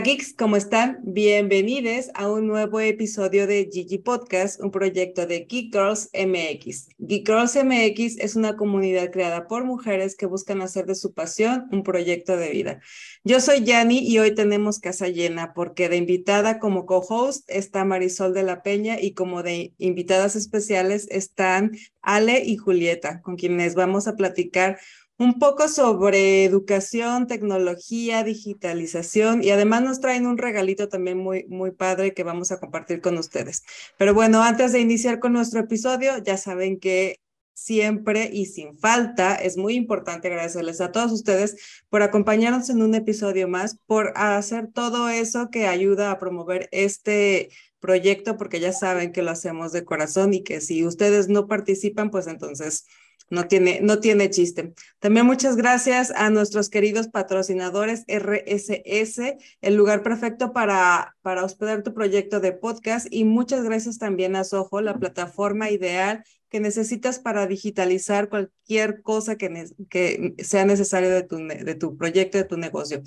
Geeks, ¿cómo están? Bienvenidos a un nuevo episodio de Gigi Podcast, un proyecto de Geek Girls MX. Geek Girls MX es una comunidad creada por mujeres que buscan hacer de su pasión un proyecto de vida. Yo soy Yani y hoy tenemos casa llena porque de invitada como co-host está Marisol de la Peña y como de invitadas especiales están Ale y Julieta, con quienes vamos a platicar un poco sobre educación, tecnología, digitalización y además nos traen un regalito también muy, muy padre que vamos a compartir con ustedes. Pero bueno, antes de iniciar con nuestro episodio, ya saben que siempre y sin falta es muy importante agradecerles a todos ustedes por acompañarnos en un episodio más, por hacer todo eso que ayuda a promover este proyecto, porque ya saben que lo hacemos de corazón y que si ustedes no participan, pues entonces no tiene, no tiene chiste. También muchas gracias a nuestros queridos patrocinadores RSS, el lugar perfecto para, para hospedar tu proyecto de podcast. Y muchas gracias también a Soho, la plataforma ideal que necesitas para digitalizar cualquier cosa que, que sea necesario de tu, de tu proyecto, de tu negocio.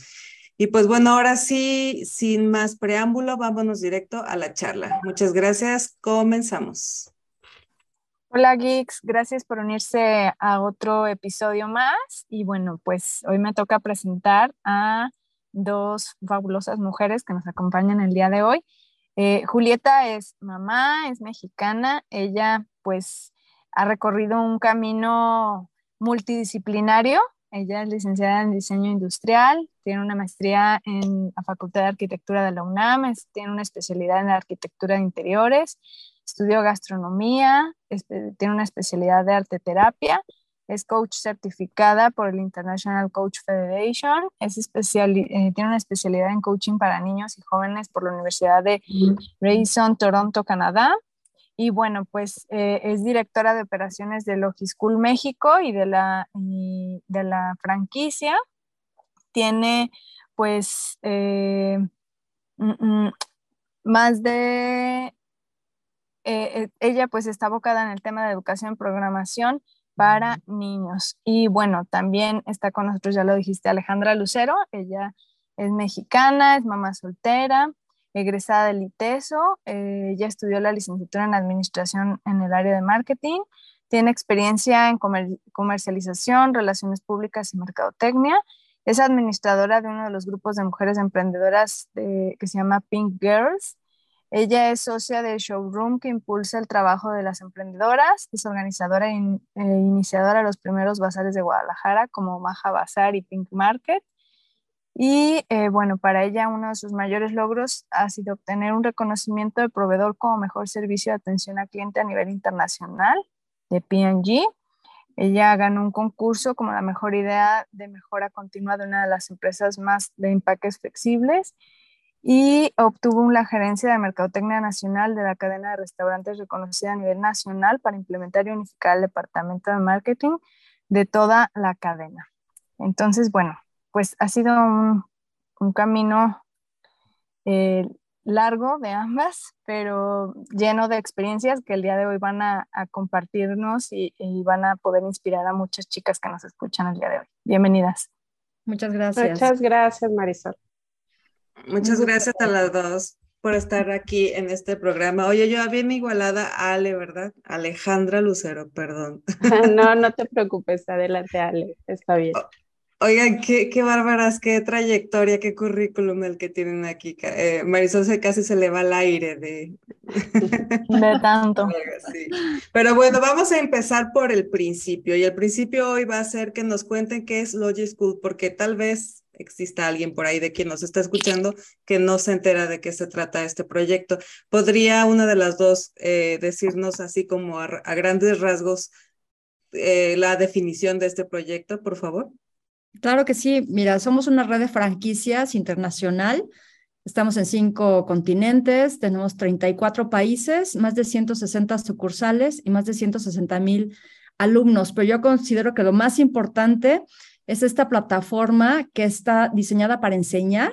Y pues bueno, ahora sí, sin más preámbulo, vámonos directo a la charla. Muchas gracias, comenzamos. Hola geeks, gracias por unirse a otro episodio más. Y bueno, pues hoy me toca presentar a dos fabulosas mujeres que nos acompañan el día de hoy. Eh, Julieta es mamá, es mexicana, ella pues ha recorrido un camino multidisciplinario. Ella es licenciada en diseño industrial, tiene una maestría en la Facultad de Arquitectura de la UNAM, tiene una especialidad en arquitectura de interiores estudió gastronomía, tiene una especialidad de arte terapia, es coach certificada por el International Coach Federation, es especial, eh, tiene una especialidad en coaching para niños y jóvenes por la Universidad de Grayson, Toronto, Canadá. Y bueno, pues eh, es directora de operaciones de Logischool México y de la, de la franquicia. Tiene pues eh, mm, mm, más de eh, eh, ella pues está abocada en el tema de educación y programación para niños. Y bueno, también está con nosotros, ya lo dijiste, Alejandra Lucero. Ella es mexicana, es mamá soltera, egresada del ITESO. Eh, ella estudió la licenciatura en administración en el área de marketing. Tiene experiencia en comercialización, relaciones públicas y mercadotecnia. Es administradora de uno de los grupos de mujeres emprendedoras que se llama Pink Girls. Ella es socia de Showroom que impulsa el trabajo de las emprendedoras, es organizadora e, iniciadora de los primeros bazares de Guadalajara como Maja Bazar y Pink Market. Y eh, bueno, para ella uno de sus mayores logros ha sido obtener un reconocimiento de proveedor como mejor servicio de atención al cliente a nivel internacional de P&G. Ella ganó un concurso como la mejor idea de mejora continua de una de las empresas más de empaques flexibles y obtuvo la gerencia de Mercadotecnia Nacional de la cadena de restaurantes reconocida a nivel nacional para implementar y unificar el departamento de marketing de toda la cadena. Entonces, bueno, pues ha sido un, camino eh, largo de ambas, pero lleno de experiencias que el día de hoy van a, compartirnos y, y, van a poder inspirar a muchas chicas que nos escuchan el día de hoy. Bienvenidas. Muchas gracias. Muchas gracias, Marisol. Muchas gracias a las dos por estar aquí en este programa. Oye, yo bien igualada a Ale, ¿verdad? Alejandra Lucero, perdón. No, no te preocupes, adelante Ale, está bien. Oigan, qué, qué bárbaras, qué trayectoria, qué currículum el que tienen aquí. Eh, Marisol se casi se le va al aire de... De tanto. Pero bueno, vamos a empezar por el principio. Y el principio hoy va a ser que nos cuenten qué es Logi School, porque tal vez exista alguien por ahí de quien nos está escuchando que no se entera de qué se trata este proyecto. ¿Podría una de las dos eh, decirnos así como a, grandes rasgos eh, la definición de este proyecto, por favor? Claro que sí. Mira, somos una red de franquicias internacional. Estamos en cinco continentes, tenemos 34 países, más de 160 sucursales y más de 160 mil alumnos. Pero yo considero que lo más importante es esta plataforma que está diseñada para enseñar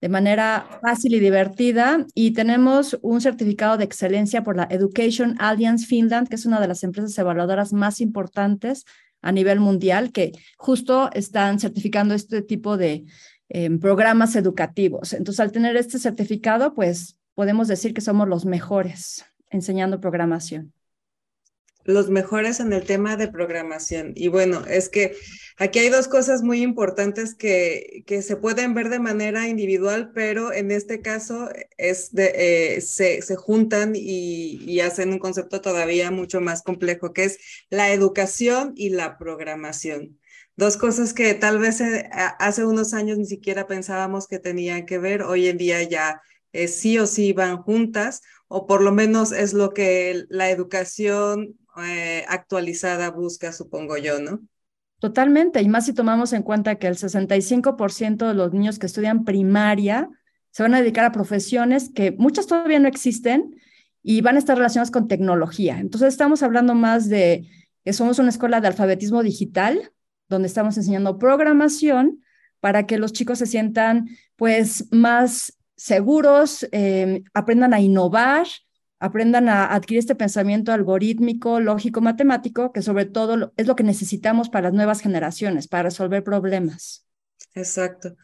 de manera fácil y divertida y tenemos un certificado de excelencia por la Education Alliance Finland, que es una de las empresas evaluadoras más importantes a nivel mundial, que justo están certificando este tipo de, em, programas educativos. Entonces, al tener este certificado, pues podemos decir que somos los mejores enseñando programación los mejores en el tema de programación. Y bueno, es que aquí hay dos cosas muy importantes que, que se pueden ver de manera individual, pero en este caso es de, eh, se, se, juntan y, y, hacen un concepto todavía mucho más complejo, que es la educación y la programación. Dos cosas que tal vez eh, hace unos años ni siquiera pensábamos que tenían que ver, hoy en día ya eh, sí o sí van juntas, o por lo menos es lo que la educación eh, actualizada busca, supongo yo, ¿no? Totalmente, y más si tomamos en cuenta que el 65% de los niños que estudian primaria se van a dedicar a profesiones que muchas todavía no existen y van a estar relacionadas con tecnología. Entonces estamos hablando más de que somos una escuela de alfabetismo digital, donde estamos enseñando programación para que los chicos se sientan pues más seguros, eh, aprendan a innovar, aprendan a adquirir este pensamiento algorítmico, lógico, matemático, que sobre todo es lo que necesitamos para las nuevas generaciones, para resolver problemas. Exacto.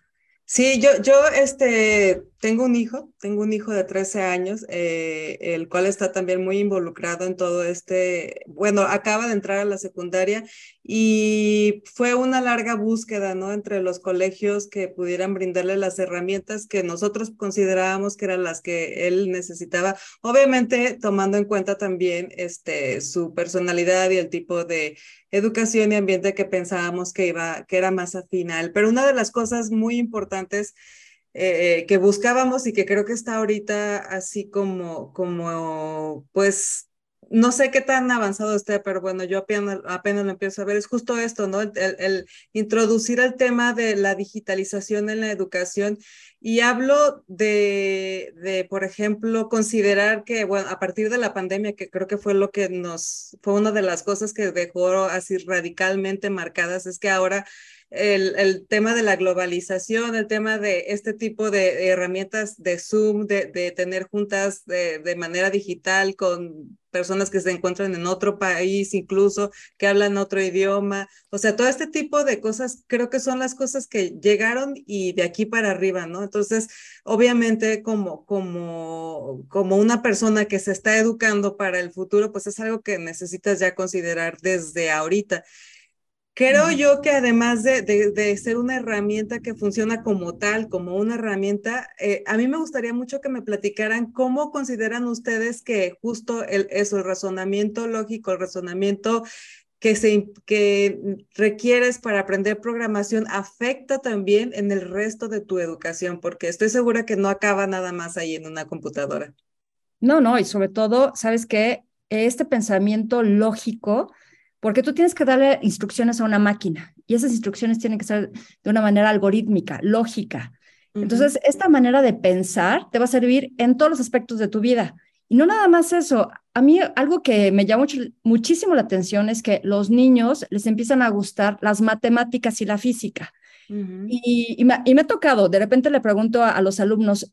Sí, yo, yo este, tengo un hijo, tengo un hijo de 13 años, eh, el cual está también muy involucrado en todo este, bueno, acaba de entrar a la secundaria y fue una larga búsqueda, ¿no? Entre los colegios que pudieran brindarle las herramientas que nosotros considerábamos que eran las que él necesitaba, obviamente tomando en cuenta también este, su personalidad y el tipo de educación y ambiente que pensábamos que iba, que era más afinal. Pero una de las cosas muy importantes eh, que buscábamos y que creo que está ahorita así como, como, pues, no sé qué tan avanzado esté, pero bueno, yo apenas, apenas lo empiezo a ver, es justo esto, ¿no? El, introducir el tema de la digitalización en la educación y hablo de, de, por ejemplo, considerar que, bueno, a partir de la pandemia, que creo que fue lo que nos, fue una de las cosas que dejó así radicalmente marcadas, es que ahora el, tema de la globalización, el tema de este tipo de herramientas de Zoom, de, de tener juntas de, de, manera digital con personas que se encuentran en otro país, incluso que hablan otro idioma. O sea, todo este tipo de cosas creo que son las cosas que llegaron y de aquí para arriba, ¿no? Entonces, obviamente, como, como, como una persona que se está educando para el futuro, pues es algo que necesitas ya considerar desde ahorita. Creo yo que además de, de, ser una herramienta que funciona como tal, como una herramienta, eh, a mí me gustaría mucho que me platicaran cómo consideran ustedes que justo el, eso, el razonamiento lógico, el razonamiento que, se, que requieres para aprender programación afecta también en el resto de tu educación, porque estoy segura que no acaba nada más ahí en una computadora. No, no, y sobre todo, ¿sabes qué? Este pensamiento lógico porque tú tienes que darle instrucciones a una máquina y esas instrucciones tienen que ser de una manera algorítmica, lógica. Entonces, esta manera de pensar te va a servir en todos los aspectos de tu vida. Y no nada más eso. A mí algo que me llama mucho, muchísimo la atención es que los niños les empiezan a gustar las matemáticas y la física. y, y, me, y, me, ha tocado, de repente le pregunto a, a los alumnos,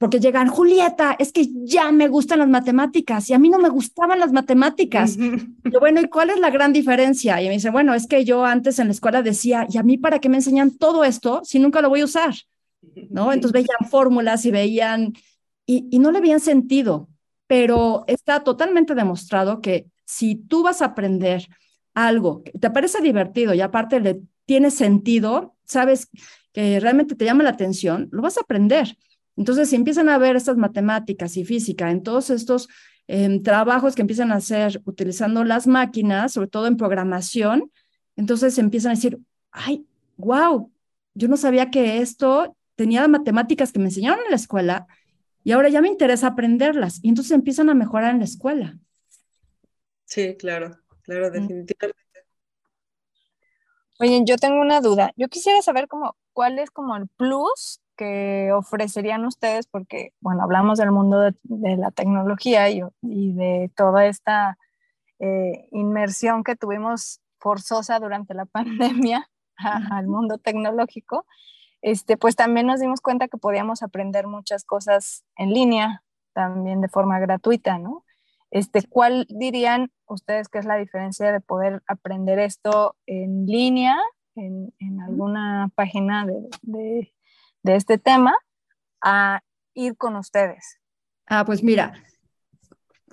porque llegan, Julieta, es que ya me gustan las matemáticas y a mí no me gustaban las matemáticas. y bueno, ¿y cuál es la gran diferencia? Y me dice, bueno, es que yo antes en la escuela decía, ¿y a mí para qué me enseñan todo esto si nunca lo voy a usar? ¿No? Entonces veían fórmulas y veían, y, y no le veían sentido, pero está totalmente demostrado que si tú vas a aprender algo que te parece divertido y aparte le tiene sentido, sabes que realmente te llama la atención, lo vas a aprender. Entonces, si empiezan a ver estas matemáticas y física en todos estos em, trabajos que empiezan a hacer utilizando las máquinas, sobre todo en programación, entonces empiezan a decir, ay, wow, yo no sabía que esto tenía matemáticas que me enseñaron en la escuela y ahora ya me interesa aprenderlas. Y entonces empiezan a mejorar en la escuela. Sí, claro, claro, definitivamente. Oye, yo tengo una duda. Yo quisiera saber cómo, cuál es como el plus que ofrecerían ustedes, porque, bueno, hablamos del mundo de, la tecnología y, y, de toda esta eh, inmersión que tuvimos forzosa durante la pandemia al mundo tecnológico, este, pues también nos dimos cuenta que podíamos aprender muchas cosas en línea, también de forma gratuita, ¿no? Este, ¿Cuál dirían ustedes que es la diferencia de poder aprender esto en línea, en, en alguna página de, de de este tema a ir con ustedes? Ah, pues mira,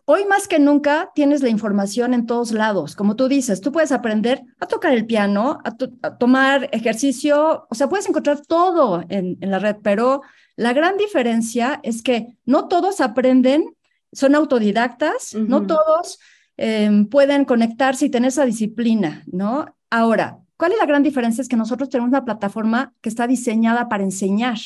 Hoy más que nunca tienes la información en todos lados. Como tú dices, tú puedes aprender a tocar el piano, a, tomar ejercicio, o sea, puedes encontrar todo en, la red, pero la gran diferencia es que no todos aprenden, son autodidactas, no todos em, pueden conectarse y tener esa disciplina, ¿no? Ahora, ¿cuál es la gran diferencia? Es que nosotros tenemos una plataforma que está diseñada para enseñar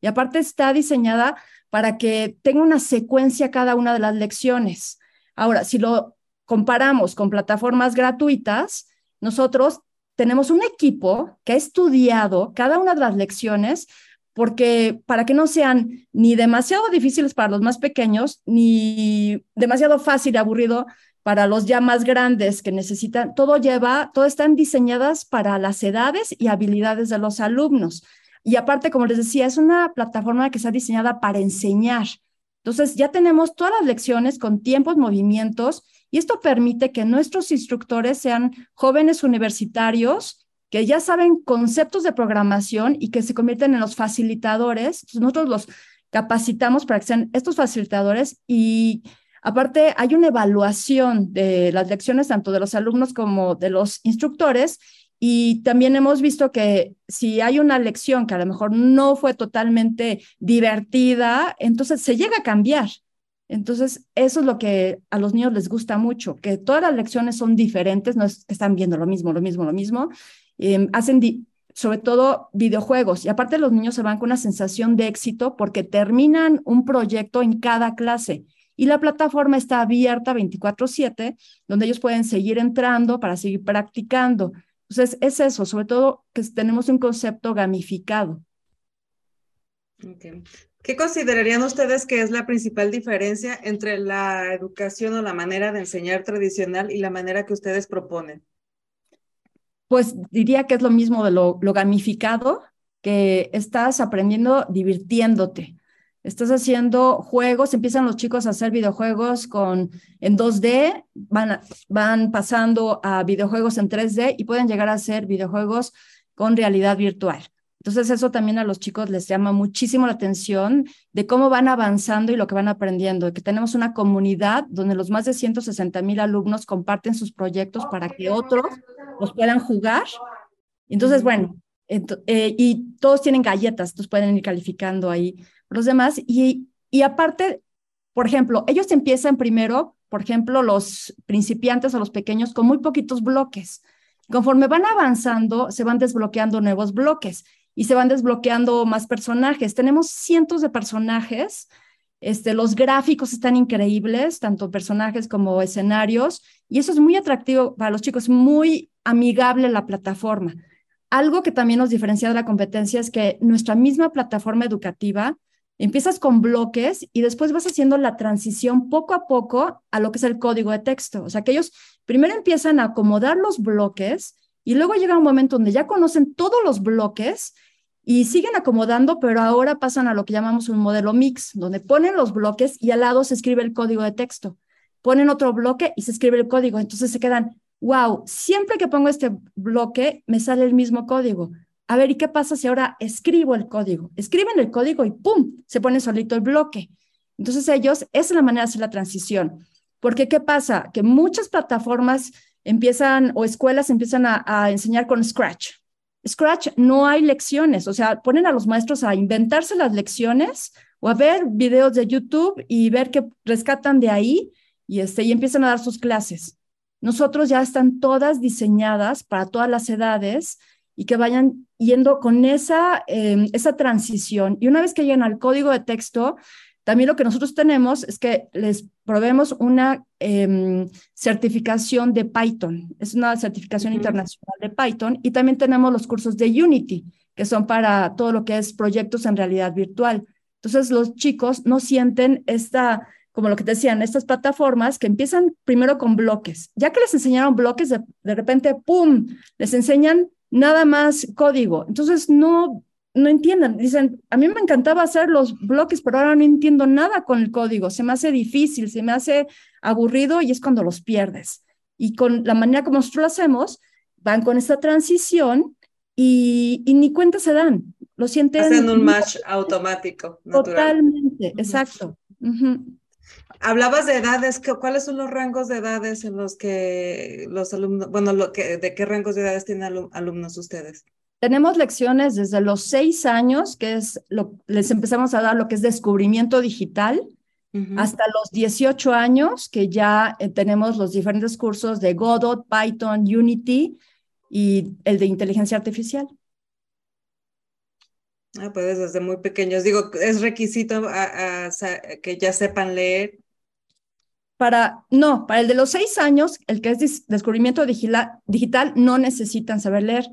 y aparte está diseñada para que tenga una secuencia cada una de las lecciones. Ahora, si lo comparamos con plataformas gratuitas, nosotros tenemos un equipo que ha estudiado cada una de las lecciones porque para que no sean ni demasiado difíciles para los más pequeños, ni demasiado fácil y aburrido para los ya más grandes que necesitan, todo lleva, todo están diseñadas para las edades y habilidades de los alumnos. Y aparte, como les decía, es una plataforma que está diseñada para enseñar. Entonces, ya tenemos todas las lecciones con tiempos, movimientos, y esto permite que nuestros instructores sean jóvenes universitarios que ya saben conceptos de programación y que se convierten en los facilitadores. nosotros los capacitamos para que sean estos facilitadores y aparte hay una evaluación de las lecciones tanto de los alumnos como de los instructores y también hemos visto que si hay una lección que a lo mejor no fue totalmente divertida, entonces se llega a cambiar. Entonces, eso es lo que a los niños les gusta mucho, que todas las lecciones son diferentes, no es que están viendo lo mismo, lo mismo, lo mismo. Em, hacen sobre todo videojuegos y aparte los niños se van con una sensación de éxito porque terminan un proyecto en cada clase y la plataforma está abierta 24/7, donde ellos pueden seguir entrando para seguir practicando. Entonces, es eso, sobre todo que tenemos un concepto gamificado. ¿Qué considerarían ustedes que es la principal diferencia entre la educación o la manera de enseñar tradicional y la manera que ustedes proponen? Pues diría que es lo mismo de lo, lo gamificado, que estás aprendiendo divirtiéndote estás haciendo juegos, empiezan los chicos a hacer videojuegos con, en 2D, van, van pasando a videojuegos en 3D y pueden llegar a hacer videojuegos con realidad virtual. Entonces eso también a los chicos les llama muchísimo la atención de cómo van avanzando y lo que van aprendiendo, que tenemos una comunidad donde los más de 160 mil alumnos comparten sus proyectos para que otros los puedan jugar. Entonces, bueno, eh, y todos tienen galletas, entonces pueden ir calificando ahí los demás. Y, y aparte, por ejemplo, ellos empiezan primero, por ejemplo, los principiantes o los pequeños con muy poquitos bloques. Conforme van avanzando, se van desbloqueando nuevos bloques y se van desbloqueando más personajes. Tenemos cientos de personajes. Este, los gráficos están increíbles, tanto personajes como escenarios, y eso es muy atractivo para los chicos, muy amigable la plataforma. Algo que también nos diferencia de la competencia es que nuestra misma plataforma educativa Empiezas con bloques y después vas haciendo la transición poco a poco a lo que es el código de texto. O sea, que ellos primero empiezan a acomodar los bloques y luego llega un momento donde ya conocen todos los bloques y siguen acomodando, pero ahora pasan a lo que llamamos un modelo mix, donde ponen los bloques y al lado se escribe el código de texto. Ponen otro bloque y se escribe el código. Entonces se quedan, wow, siempre que pongo este bloque me sale el mismo código a ver, ¿y qué pasa si ahora escribo el código? Escriben el código y ¡pum! Se pone solito el bloque. Entonces ellos, esa es la manera de hacer la transición. Porque ¿qué pasa? Que muchas plataformas empiezan o escuelas empiezan a, enseñar con Scratch. Scratch no hay lecciones, o sea, ponen a los maestros a inventarse las lecciones o a ver videos de YouTube y ver qué rescatan de ahí y, este, y empiezan a dar sus clases. Nosotros ya están todas diseñadas para todas las edades y que vayan yendo con esa, em, esa transición. Y una vez que lleguen al código de texto, también lo que nosotros tenemos es que les probemos una em, certificación de Python. Es una certificación internacional de Python. Y también tenemos los cursos de Unity, que son para todo lo que es proyectos en realidad virtual. Entonces, los chicos no sienten esta, como lo que te decían, estas plataformas que empiezan primero con bloques. Ya que les enseñaron bloques, de, de repente, ¡pum!, les enseñan nada más código. Entonces no, no entienden. Dicen, a mí me encantaba hacer los bloques, pero ahora no entiendo nada con el código. Se me hace difícil, se me hace aburrido y es cuando los pierdes. Y con la manera como nosotros lo hacemos, van con esta transición y, y ni cuenta se dan. lo sienten. Hacen un match automático. Totalmente, exacto. Hablabas de edades, ¿cuáles son los rangos de edades en los que los alumnos, bueno, lo que, ¿de qué rangos de edades tienen alumnos ustedes? Tenemos lecciones desde los seis años, que es lo, les empezamos a dar lo que es descubrimiento digital, hasta los 18 años, que ya eh, tenemos los diferentes cursos de Godot, Python, Unity y el de inteligencia artificial. Ah, pues desde muy pequeños. Digo, ¿es requisito que ya sepan leer? Para, no, para el de los seis años, el que es descubrimiento digital, no necesitan saber leer.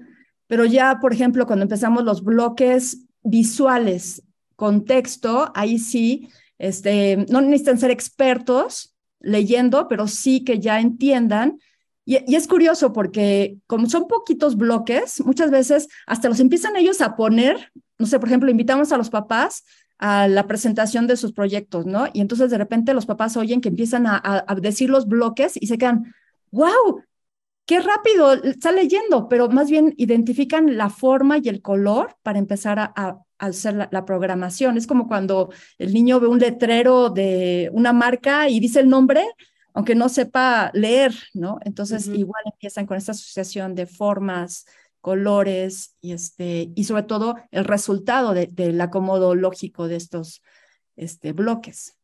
Pero ya, por ejemplo, cuando empezamos los bloques visuales con texto, ahí sí, este, no necesitan ser expertos leyendo, pero sí que ya entiendan. Y, y, es curioso porque como son poquitos bloques, muchas veces hasta los empiezan ellos a poner, no sé, por ejemplo, invitamos a los papás a la presentación de sus proyectos, ¿no? Y entonces de repente los papás oyen que empiezan a, a decir los bloques y se quedan, wow, qué rápido está leyendo, pero más bien identifican la forma y el color para empezar a, hacer la, programación. Es como cuando el niño ve un letrero de una marca y dice el nombre, aunque no sepa leer, ¿no? Entonces igual empiezan con esta asociación de formas, colores y, este, y sobre todo el resultado del acomodo lógico de estos este, bloques.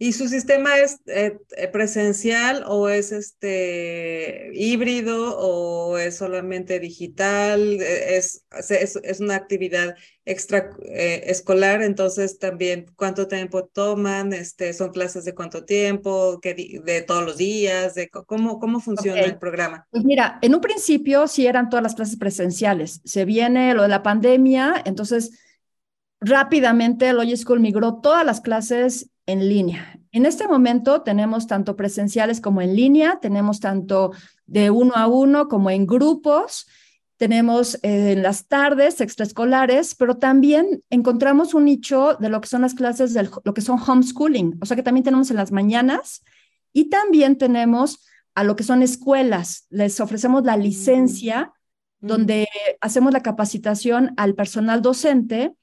¿Y su sistema es eh, eh, presencial o es este híbrido o es solamente digital? E, es, es, una actividad extra eh, escolar, entonces también cuánto tiempo toman, este, son clases de cuánto tiempo, de todos los días, de cómo, cómo funciona el programa. Pues mira, en un principio sí eran todas las clases presenciales. Se viene lo de la pandemia, entonces rápidamente el Oye School migró todas las clases en línea. En este momento tenemos tanto presenciales como en línea, tenemos tanto de uno a uno como en grupos, tenemos eh, en las tardes extraescolares, pero también encontramos un nicho de lo que son las clases de lo que son homeschooling, o sea que también tenemos en las mañanas y también tenemos a lo que son escuelas, les ofrecemos la licencia mm. donde hacemos la capacitación al personal docente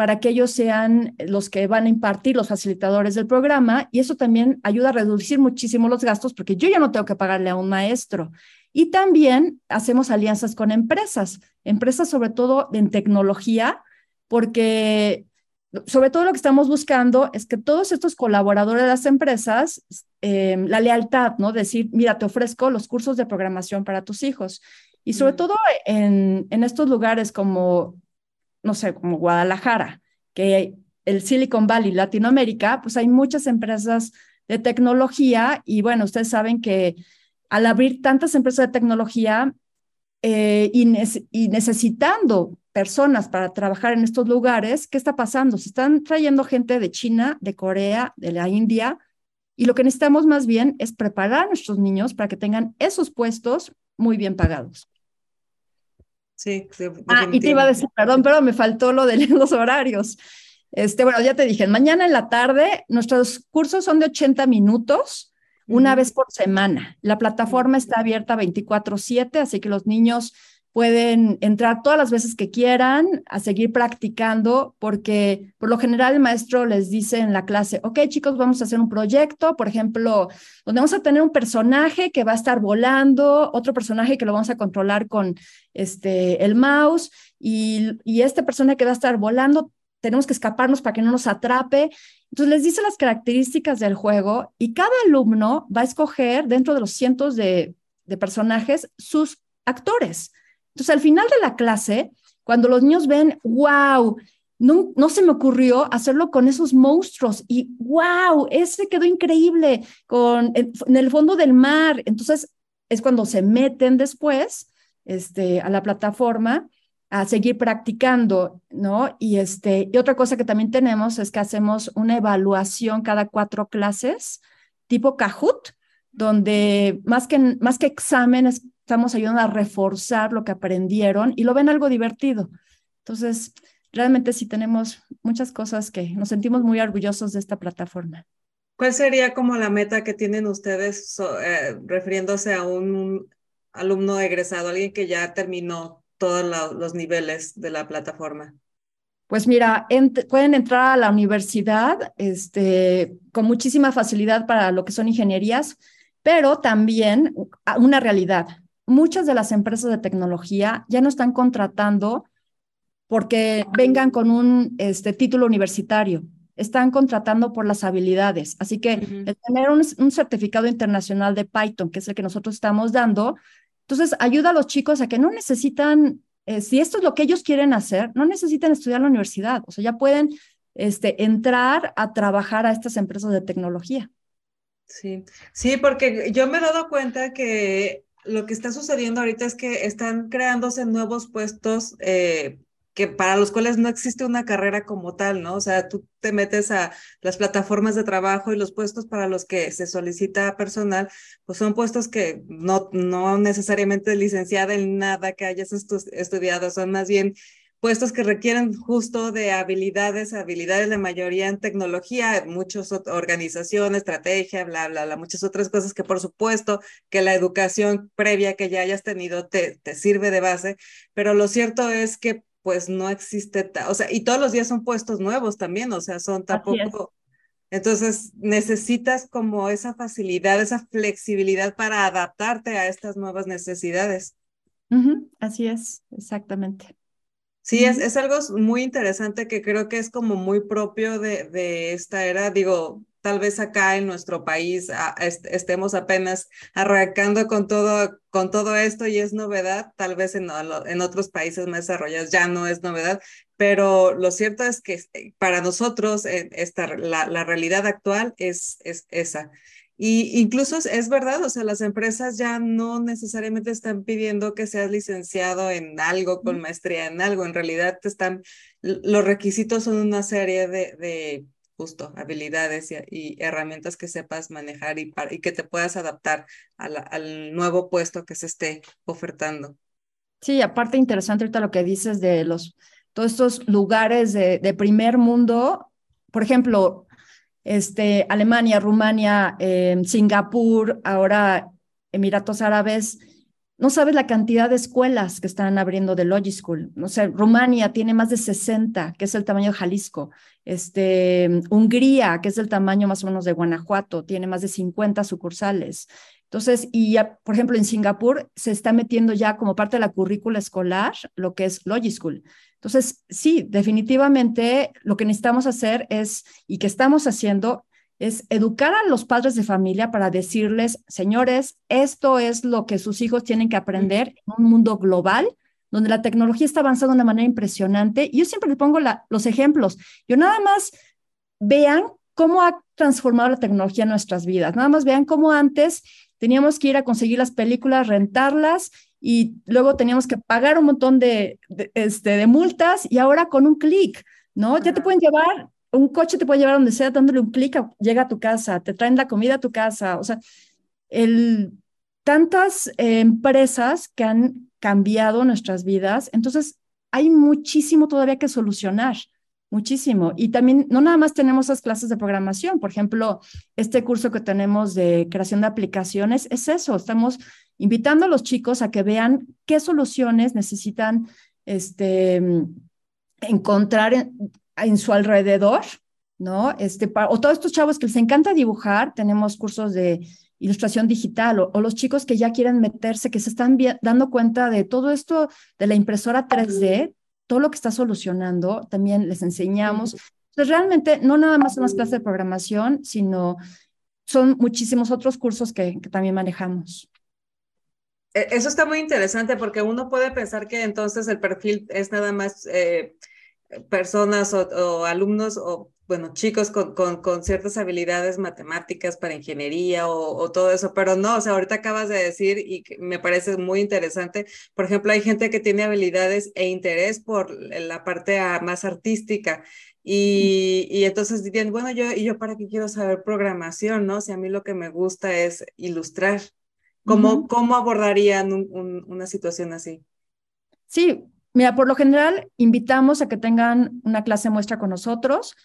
para que ellos sean los que van a impartir los facilitadores del programa y eso también ayuda a reducir muchísimo los gastos porque yo ya no tengo que pagarle a un maestro. Y también hacemos alianzas con empresas, empresas sobre todo en tecnología, porque sobre todo lo que estamos buscando es que todos estos colaboradores de las empresas, eh, la lealtad, ¿no? Decir, mira, te ofrezco los cursos de programación para tus hijos. Y sobre todo en, en estos lugares como no sé, como Guadalajara, que el Silicon Valley, Latinoamérica, pues hay muchas empresas de tecnología y bueno, ustedes saben que al abrir tantas empresas de tecnología eh, y, y, necesitando personas para trabajar en estos lugares, ¿qué está pasando? Se están trayendo gente de China, de Corea, de la India, y lo que necesitamos más bien es preparar a nuestros niños para que tengan esos puestos muy bien pagados. Sí, Ah, y te iba a decir, perdón, pero me faltó lo de los horarios. Este, bueno, ya te dije, mañana en la tarde nuestros cursos son de 80 minutos, una vez por semana. La plataforma está abierta 24/7, así que los niños pueden entrar todas las veces que quieran a seguir practicando, porque por lo general el maestro les dice en la clase, ok chicos, vamos a hacer un proyecto, por ejemplo, donde vamos a tener un personaje que va a estar volando, otro personaje que lo vamos a controlar con este, el mouse, y, y este personaje que va a estar volando, tenemos que escaparnos para que no nos atrape. Entonces les dice las características del juego y cada alumno va a escoger dentro de los cientos de, de personajes sus actores. Entonces, al final de la clase, cuando los niños ven, wow, no, no, se me ocurrió hacerlo con esos monstruos y wow, ese quedó increíble con, en, el fondo del mar. Entonces, es cuando se meten después este, a la plataforma a seguir practicando, ¿no? Y, este, y otra cosa que también tenemos es que hacemos una evaluación cada cuatro clases, tipo Kahoot, donde más que, más que exámenes estamos ayudando a reforzar lo que aprendieron y lo ven algo divertido. Entonces, realmente sí tenemos muchas cosas que nos sentimos muy orgullosos de esta plataforma. ¿Cuál sería como la meta que tienen ustedes eh, refiriéndose a un, alumno egresado, alguien que ya terminó todos los niveles de la plataforma? Pues mira, pueden entrar a la universidad este, con muchísima facilidad para lo que son ingenierías, pero también una realidad. Muchas de las empresas de tecnología ya no están contratando porque vengan con un este, título universitario, están contratando por las habilidades. Así que el tener un, un, certificado internacional de Python, que es el que nosotros estamos dando, entonces ayuda a los chicos a que no necesitan eh, si esto es lo que ellos quieren hacer, no necesitan estudiar en la universidad, o sea, ya pueden este, entrar a trabajar a estas empresas de tecnología. Sí, sí, porque yo me he dado cuenta que lo que está sucediendo ahorita es que están creándose nuevos puestos eh, que para los cuales no existe una carrera como tal, ¿no? O sea, tú te metes a las plataformas de trabajo y los puestos para los que se solicita personal, pues son puestos que no, no necesariamente licenciada en nada que hayas estudiado, son más bien puestos que requieren justo de habilidades, habilidades de mayoría en tecnología, muchas organizaciones, estrategia, bla, bla, bla, muchas otras cosas que por supuesto que la educación previa que ya hayas tenido te, te sirve de base, pero lo cierto es que pues no existe, o sea, y todos los días son puestos nuevos también, o sea, son tampoco, entonces necesitas como esa facilidad, esa flexibilidad para adaptarte a estas nuevas necesidades. Así es, exactamente. Sí, es, es algo muy interesante que creo que es como muy propio de, de esta era. Digo, tal vez acá en nuestro país estemos apenas arrancando con todo, con todo esto y es novedad, tal vez en, en otros países más desarrollados ya no es novedad, pero lo cierto es que eh, para nosotros eh, esta, la, la realidad actual es, es esa. Y incluso es verdad, o sea, las empresas ya no necesariamente están pidiendo que seas licenciado en algo, con maestría en algo, en realidad te están, los requisitos son una serie de, de justo habilidades y, herramientas que sepas manejar y, y que te puedas adaptar al nuevo puesto que se esté ofertando. Sí, aparte interesante ahorita lo que dices de los todos estos lugares de, de primer mundo, por ejemplo, este, Alemania, Rumania, eh, Singapur, ahora Emiratos Árabes, no sabes la cantidad de escuelas que están abriendo de Logi School. No sé, Rumania tiene más de 60, que es el tamaño de Jalisco. Este, Hungría, que es el tamaño más o menos de Guanajuato, tiene más de 50 sucursales. Entonces, y por ejemplo, en Singapur se está metiendo ya como parte de la currícula escolar lo que es Logi School. Entonces, sí, definitivamente lo que necesitamos hacer es, y que estamos haciendo, es educar a los padres de familia para decirles, señores, esto es lo que sus hijos tienen que aprender en un mundo global donde la tecnología está avanzando de una manera impresionante. Y yo siempre les pongo los ejemplos. Yo nada más vean cómo ha transformado la tecnología en nuestras vidas. Nada más vean cómo antes teníamos que ir a conseguir las películas, rentarlas y luego teníamos que pagar un montón de, este, de multas y ahora con un clic, ¿no? Ya te pueden llevar un coche te puede llevar donde sea dándole un clic, llega a tu casa, te traen la comida a tu casa, o sea, el, tantas eh, empresas que han cambiado nuestras vidas, entonces hay muchísimo todavía que solucionar, muchísimo. Y también, no nada más tenemos esas clases de programación, por ejemplo, este curso que tenemos de creación de aplicaciones es eso, estamos invitando a los chicos a que vean qué soluciones necesitan este, encontrar en su alrededor, ¿no? Este, o todos estos chavos que les encanta dibujar, tenemos cursos de ilustración digital, o, los chicos que ya quieren meterse, que se están dando cuenta de todo esto de la impresora 3D, todo lo que está solucionando, también les enseñamos. Entonces, realmente no nada más son las clases de programación, sino son muchísimos otros cursos que, también manejamos. E, eso está muy interesante porque uno puede pensar que entonces el perfil es nada más eh, personas o, alumnos o, bueno, chicos con, con, ciertas habilidades matemáticas para ingeniería o, todo eso, pero no, o sea, ahorita acabas de decir y me parece muy interesante, por ejemplo, hay gente que tiene habilidades e interés por la parte más artística. Y, y, entonces dirían, bueno, yo, ¿y yo para qué quiero saber programación? ¿no? Si a mí lo que me gusta es ilustrar. ¿Cómo, ¿cómo abordarían una situación así? Sí, Mira, por lo general invitamos a que tengan una clase muestra con nosotros.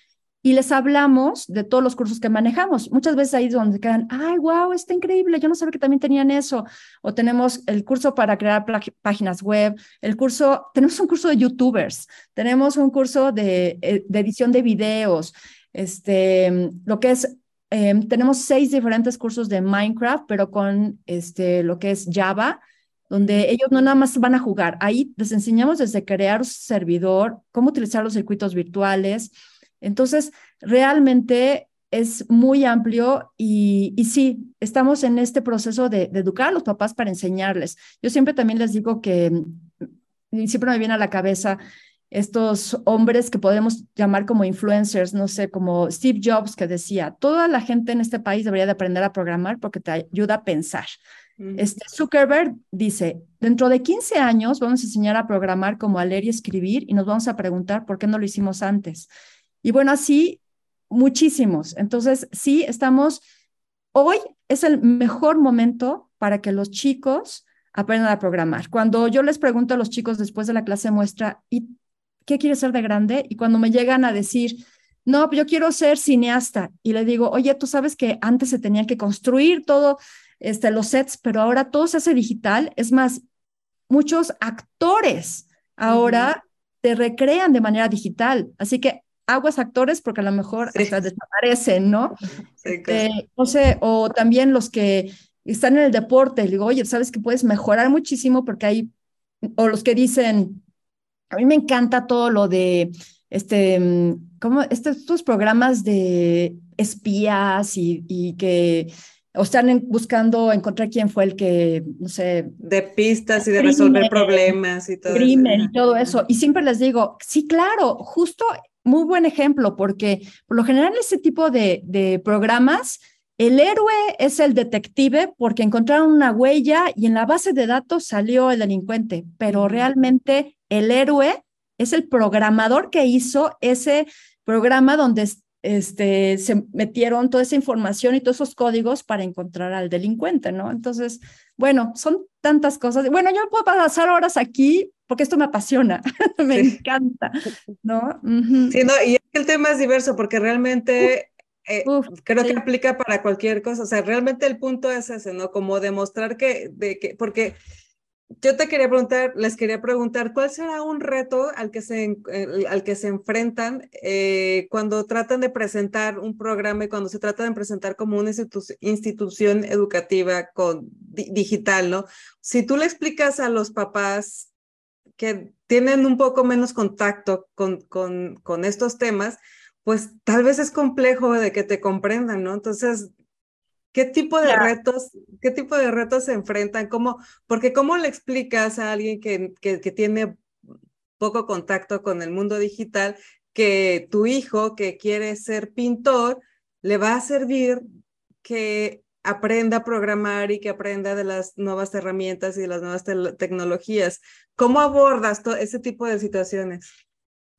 Y les hablamos de todos los cursos que manejamos. Muchas veces ahí es donde quedan, ay, wow, está increíble, yo no sabía que también tenían eso. O tenemos el curso para crear páginas web, el curso, tenemos un curso de youtubers, tenemos un curso de, eh, edición de videos, este, lo que es, em, tenemos seis diferentes cursos de Minecraft, pero con este, lo que es Java, donde ellos no nada más van a jugar, ahí les enseñamos desde crear servidor, cómo utilizar los circuitos virtuales, entonces, realmente es muy amplio y, sí, estamos en este proceso de, educar a los papás para enseñarles. Yo siempre también les digo que mm, siempre me viene a la cabeza estos hombres que podemos llamar como influencers, no sé, como Steve Jobs que decía, toda la gente en este país debería de aprender a programar porque te ayuda a pensar. Este Zuckerberg dice, dentro de 15 años vamos a enseñar a programar como a leer y escribir y nos vamos a preguntar por qué no lo hicimos antes. Y bueno, así muchísimos. Entonces, sí, estamos, hoy es el mejor momento para que los chicos aprendan a programar. Cuando yo les pregunto a los chicos después de la clase muestra, ¿y qué quieres ser de grande? Y cuando me llegan a decir, no, yo quiero ser cineasta, y le digo, oye, tú sabes que antes se tenían que construir todo, este, los sets, pero ahora todo se hace digital. Es más, muchos actores ahora te recrean de manera digital. Así que aguas actores porque a lo mejor hasta desaparecen, ¿no? Eh, no sé, o también los que están en el deporte, digo, oye, sabes que puedes mejorar muchísimo porque hay, o los que dicen, a mí me encanta todo lo de, este, mm, como estos, programas de espías y, y que o están buscando encontrar quién fue el que, no sé. De pistas y de resolver problemas y todo crimen y todo eso. Y siempre les digo, sí, claro, justo muy buen ejemplo, porque por lo general ese tipo de, de programas, el héroe es el detective porque encontraron una huella y en la base de datos salió el delincuente, pero realmente el héroe es el programador que hizo ese programa donde este, se metieron toda esa información y todos esos códigos para encontrar al delincuente, ¿no? Entonces, bueno, son tantas cosas. Bueno, yo puedo pasar horas aquí porque esto me apasiona, me encanta, ¿no? Sí, no, y el tema es diverso porque realmente eh, creo que aplica para cualquier cosa, o sea, realmente el punto es ese, ¿no? Como demostrar que, de que porque yo te quería preguntar, les quería preguntar, ¿cuál será un reto al que se, al que se enfrentan eh, cuando tratan de presentar un programa y cuando se trata de presentar como una institución educativa con, digital, ¿no? Si tú le explicas a los papás que tienen un poco menos contacto con, con, con estos temas, pues tal vez es complejo de que te comprendan, ¿no? Entonces, ¿Qué tipo de retos, qué tipo de retos se enfrentan? ¿Cómo, porque cómo le explicas a alguien que, que, que, tiene poco contacto con el mundo digital que tu hijo que quiere ser pintor le va a servir que aprenda a programar y que aprenda de las nuevas herramientas y de las nuevas tecnologías? ¿Cómo abordas ese tipo de situaciones?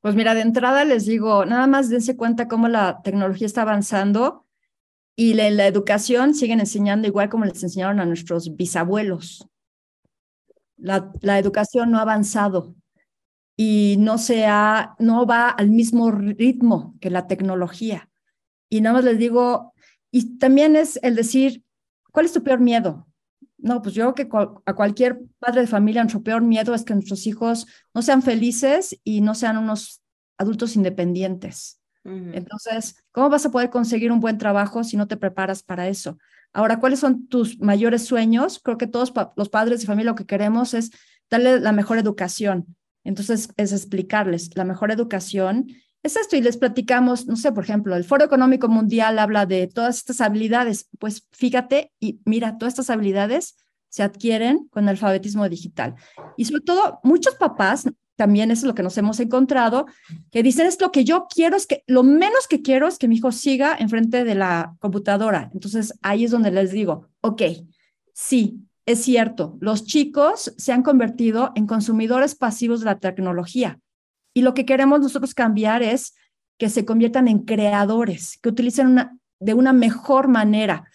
Pues mira, de entrada les digo, nada más dense cuenta cómo la tecnología está avanzando y la, la educación siguen enseñando igual como les enseñaron a nuestros bisabuelos. La, la educación no ha avanzado y no, se no va al mismo ritmo que la tecnología. Y nada más les digo, y también es el decir, ¿cuál es tu peor miedo? No, pues yo creo que a cualquier padre de familia nuestro peor miedo es que nuestros hijos no sean felices y no sean unos adultos independientes. Entonces, ¿cómo vas a poder conseguir un buen trabajo si no te preparas para eso? Ahora, ¿cuáles son tus mayores sueños? Creo que todos los padres de familia lo que queremos es darle la mejor educación. Entonces, es explicarles, la mejor educación es esto y les platicamos, no sé, por ejemplo, el Foro Económico Mundial habla de todas estas habilidades. Pues fíjate y mira, todas estas habilidades se adquieren con alfabetismo digital. Y sobre todo, muchos papás también eso es lo que nos hemos encontrado, que dicen es lo que yo quiero, es que lo menos que quiero es que mi hijo siga enfrente de la computadora. Entonces ahí es donde les digo, ok, sí, es cierto, los chicos se han convertido en consumidores pasivos de la tecnología y lo que queremos nosotros cambiar es que se conviertan en creadores, que utilicen de una mejor manera.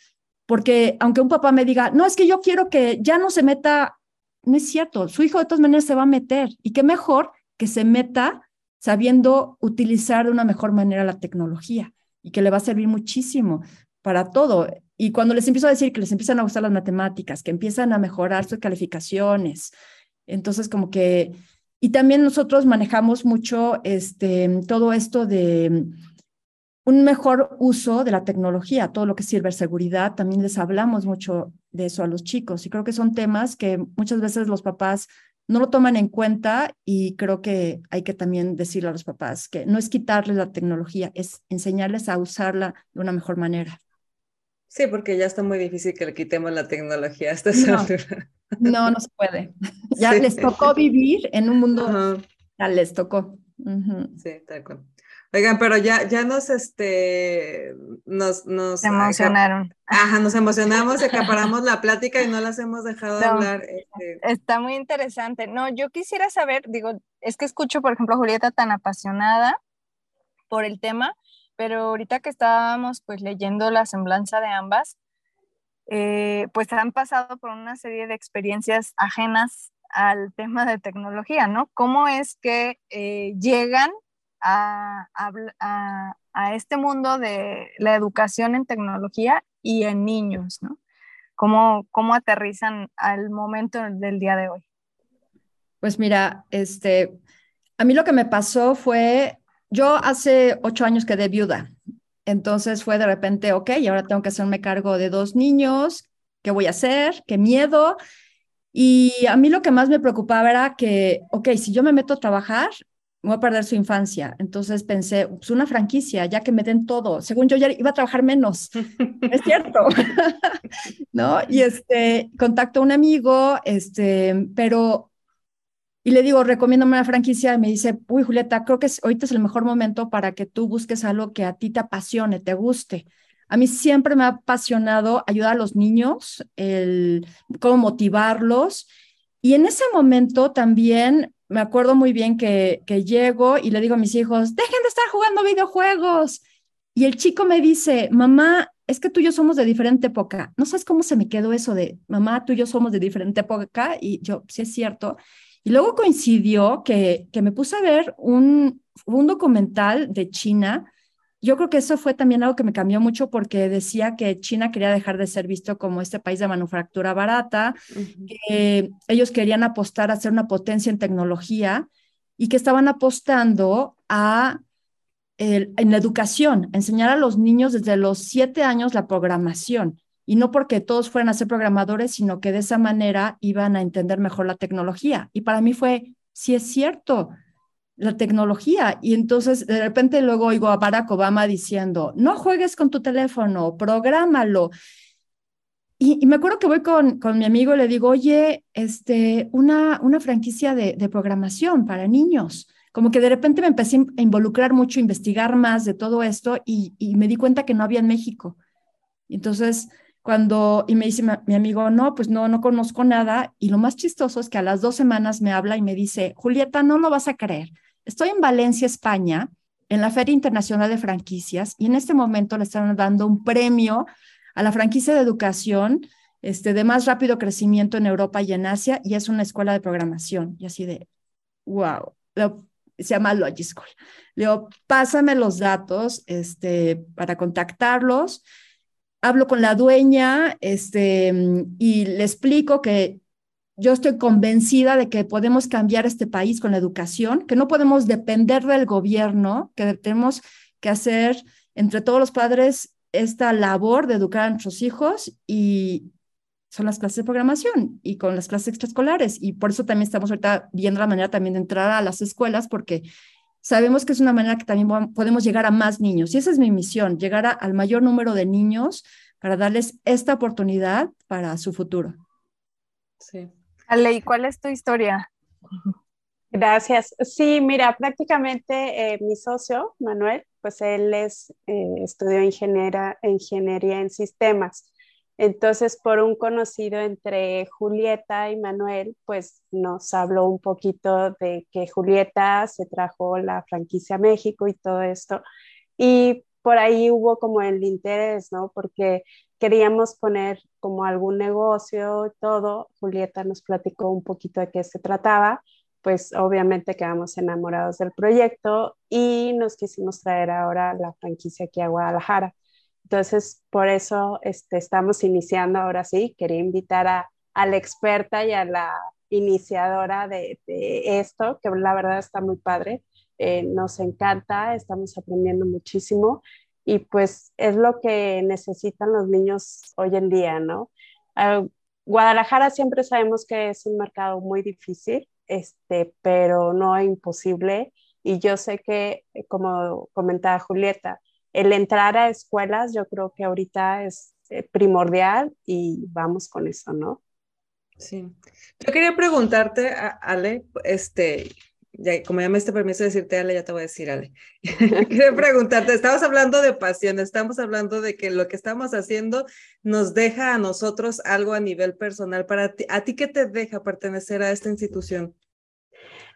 Porque aunque un papá me diga, no, es que yo quiero que ya no se meta no es cierto, su hijo de todas maneras se va a meter y qué mejor que se meta sabiendo utilizar de una mejor manera la tecnología y que le va a servir muchísimo para todo. Y cuando les empiezo a decir que les empiezan a gustar las matemáticas, que empiezan a mejorar sus calificaciones, entonces como que, y también nosotros manejamos mucho este, todo esto de un mejor uso de la tecnología, todo lo que es ciberseguridad, también les hablamos mucho de eso a los chicos y creo que son temas que muchas veces los papás no lo toman en cuenta y creo que hay que también decirle a los papás que no es quitarles la tecnología, es enseñarles a usarla de una mejor manera. Sí, porque ya está muy difícil que le quitemos la tecnología a esta no, No, no se puede. Ya les tocó vivir en un mundo, ya les tocó. Sí, tal cual. Oigan, pero ya, ya nos, este, nos, nos emocionaron. Ajá, nos emocionamos, acaparamos la plática y no las hemos dejado de hablar. Este. Está muy interesante. No, yo quisiera saber, digo, es que escucho, por ejemplo, a Julieta tan apasionada por el tema, pero ahorita que estábamos pues leyendo la semblanza de ambas, eh, pues han pasado por una serie de experiencias ajenas al tema de tecnología, ¿no? ¿Cómo es que eh, llegan a, este mundo de la educación en tecnología y en niños, ¿no? ¿Cómo, cómo aterrizan al momento del día de hoy? Pues mira, este, a mí lo que me pasó fue, yo hace ocho años quedé viuda, entonces fue de repente, ok, ahora tengo que hacerme cargo de dos niños, ¿qué voy a hacer? ¿Qué miedo? Y a mí lo que más me preocupaba era que, ok, si yo me meto a trabajar, voy a perder su infancia. Entonces pensé, pues una franquicia, ya que me den todo. Según yo ya iba a trabajar menos. es cierto. ¿No? Y este, contacto a un amigo, este, pero, y le digo, recomiéndame una franquicia. Y me dice, uy, Julieta, creo que ahorita es el mejor momento para que tú busques algo que a ti te apasione, te guste. A mí siempre me ha apasionado ayudar a los niños, el cómo motivarlos. Y en ese momento también me acuerdo muy bien que, que llego y le digo a mis hijos, dejen de estar jugando videojuegos. Y el chico me dice, mamá, es que tú y yo somos de diferente época. No sabes cómo se me quedó eso de, mamá, tú y yo somos de diferente época. Y yo, sí es cierto. Y luego coincidió que, que me puse a ver un, un documental de China yo creo que eso fue también algo que me cambió mucho porque decía que China quería dejar de ser visto como este país de manufactura barata, que ellos querían apostar a ser una potencia en tecnología y que estaban apostando a en la educación, enseñar a los niños desde los siete años la programación. Y no porque todos fueran a ser programadores, sino que de esa manera iban a entender mejor la tecnología. Y para mí fue, sí es cierto, la tecnología. Y entonces de repente luego oigo a Barack Obama diciendo, no juegues con tu teléfono, prográmalo. Y, me acuerdo que voy con, con, mi amigo y le digo, oye, este, una, una franquicia de, de, programación para niños. Como que de repente me empecé a involucrar mucho, a investigar más de todo esto y, y me di cuenta que no había en México. Entonces, cuando, y me dice mi amigo, no, pues no, no conozco nada. Y lo más chistoso es que a las dos semanas me habla y me dice, Julieta, no lo vas a creer. Estoy en Valencia, España, en la Feria Internacional de Franquicias, y en este momento le están dando un premio a la franquicia de educación este, de más rápido crecimiento en Europa y en Asia, y es una escuela de programación. Y así de, wow, se llama Logischool. Le digo, pásame los datos este, para contactarlos. Hablo con la dueña este, y le explico que yo estoy convencida de que podemos cambiar este país con la educación, que no podemos depender del gobierno, que tenemos que hacer entre todos los padres esta labor de educar a nuestros hijos y son las clases de programación y con las clases extraescolares. Y por eso también estamos viendo la manera también de entrar a las escuelas porque sabemos que es una manera que también podemos llegar a más niños. Y esa es mi misión, llegar al mayor número de niños para darles esta oportunidad para su futuro. Sí. Ale, ¿y cuál es tu historia? Gracias. Sí, mira, prácticamente eh, mi socio, Manuel, pues él es, eh, estudió ingeniera, ingeniería en sistemas. Entonces, por un conocido entre Julieta y Manuel, pues nos habló un poquito de que Julieta se trajo la franquicia a México y todo esto. Y por ahí hubo como el interés, ¿no? Porque queríamos poner como algún negocio y todo. Julieta nos platicó un poquito de qué se trataba, pues obviamente quedamos enamorados del proyecto y nos quisimos traer ahora la franquicia aquí a Guadalajara. Entonces, por eso este, estamos iniciando ahora sí. Quería invitar a, la experta y a la iniciadora de, esto, que la verdad está muy padre. Eh, nos encanta, estamos aprendiendo muchísimo y pues es lo que necesitan los niños hoy en día, ¿no? Uh, Guadalajara siempre sabemos que es un mercado muy difícil, este, pero no imposible. Y yo sé que, como comentaba Julieta, el entrar a escuelas yo creo que ahorita es eh, primordial y vamos con eso, ¿no? Sí. Yo quería preguntarte, Ale, este, ya, como ya me este permiso de decirte Ale, ya te voy a decir Ale. quería preguntarte, estamos hablando de pasión, estamos hablando de que lo que estamos haciendo nos deja a nosotros algo a nivel personal. Para ti, ¿a ti qué te deja pertenecer a esta institución?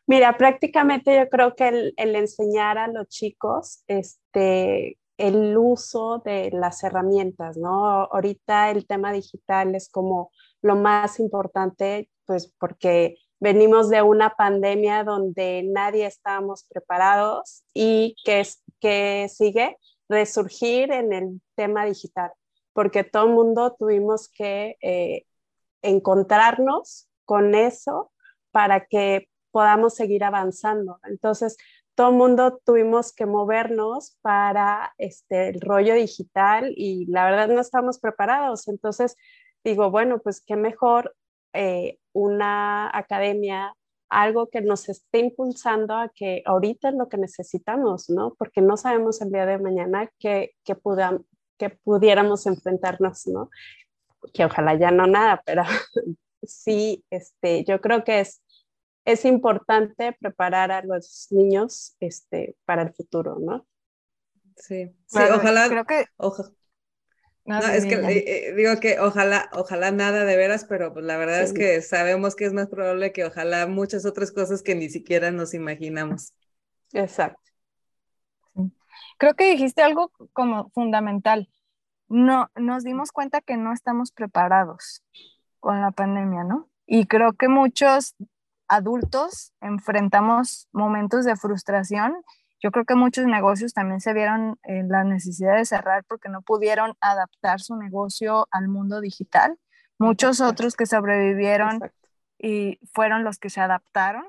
Mira, prácticamente yo creo que el, el enseñar a los chicos este, el uso de las herramientas, ¿no? Ahorita el tema digital es como lo más importante, pues porque venimos de una pandemia donde nadie estábamos preparados y que, que sigue resurgir en el tema digital, porque todo el mundo tuvimos que eh, encontrarnos con eso para que podamos seguir avanzando. Entonces, todo el mundo tuvimos que movernos para este, el rollo digital y la verdad no estamos preparados. Entonces, digo, bueno, pues qué mejor eh, una academia, algo que nos esté impulsando a que ahorita es lo que necesitamos, ¿no? Porque no sabemos el día de mañana que, que, que pudiéramos enfrentarnos, ¿no? Que ojalá ya no nada, pero sí, este, yo creo que es es importante preparar a los niños este, para el futuro, ¿no? Sí, sí ojalá. Creo que. no, es que eh, eh, digo que ojalá, ojalá nada de veras, pero pues la verdad es que sabemos que es más probable que ojalá muchas otras cosas que ni siquiera nos imaginamos. Exacto. Creo que dijiste algo como fundamental. No, nos dimos cuenta que no estamos preparados con la pandemia, ¿no? Y creo que muchos adultos enfrentamos momentos de frustración. Yo creo que muchos negocios también se vieron en la necesidad de cerrar porque no pudieron adaptar su negocio al mundo digital. Muchos otros que sobrevivieron y fueron los que se adaptaron.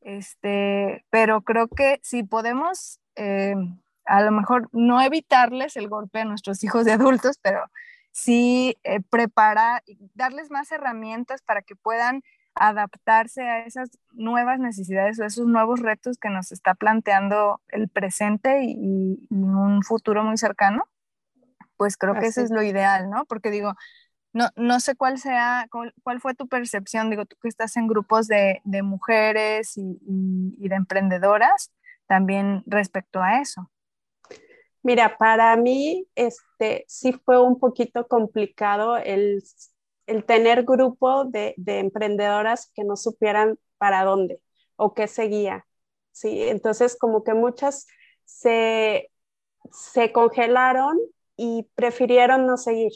Este, pero creo que si podemos, eh, a lo mejor no evitarles el golpe a nuestros hijos de adultos, pero sí eh, preparar, darles más herramientas para que puedan adaptarse a esas nuevas necesidades o esos nuevos retos que nos está planteando el presente y, un futuro muy cercano, pues creo que eso es lo ideal, ¿no? Porque digo, no, no sé cuál sea, cuál, fue tu percepción, digo, tú que estás en grupos de, de mujeres y, y, de emprendedoras, también respecto a eso. Mira, para mí, este, sí fue un poquito complicado el el tener grupo de, emprendedoras que no supieran para dónde o qué seguía. ¿sí? Entonces, como que muchas se, se congelaron y prefirieron no seguir.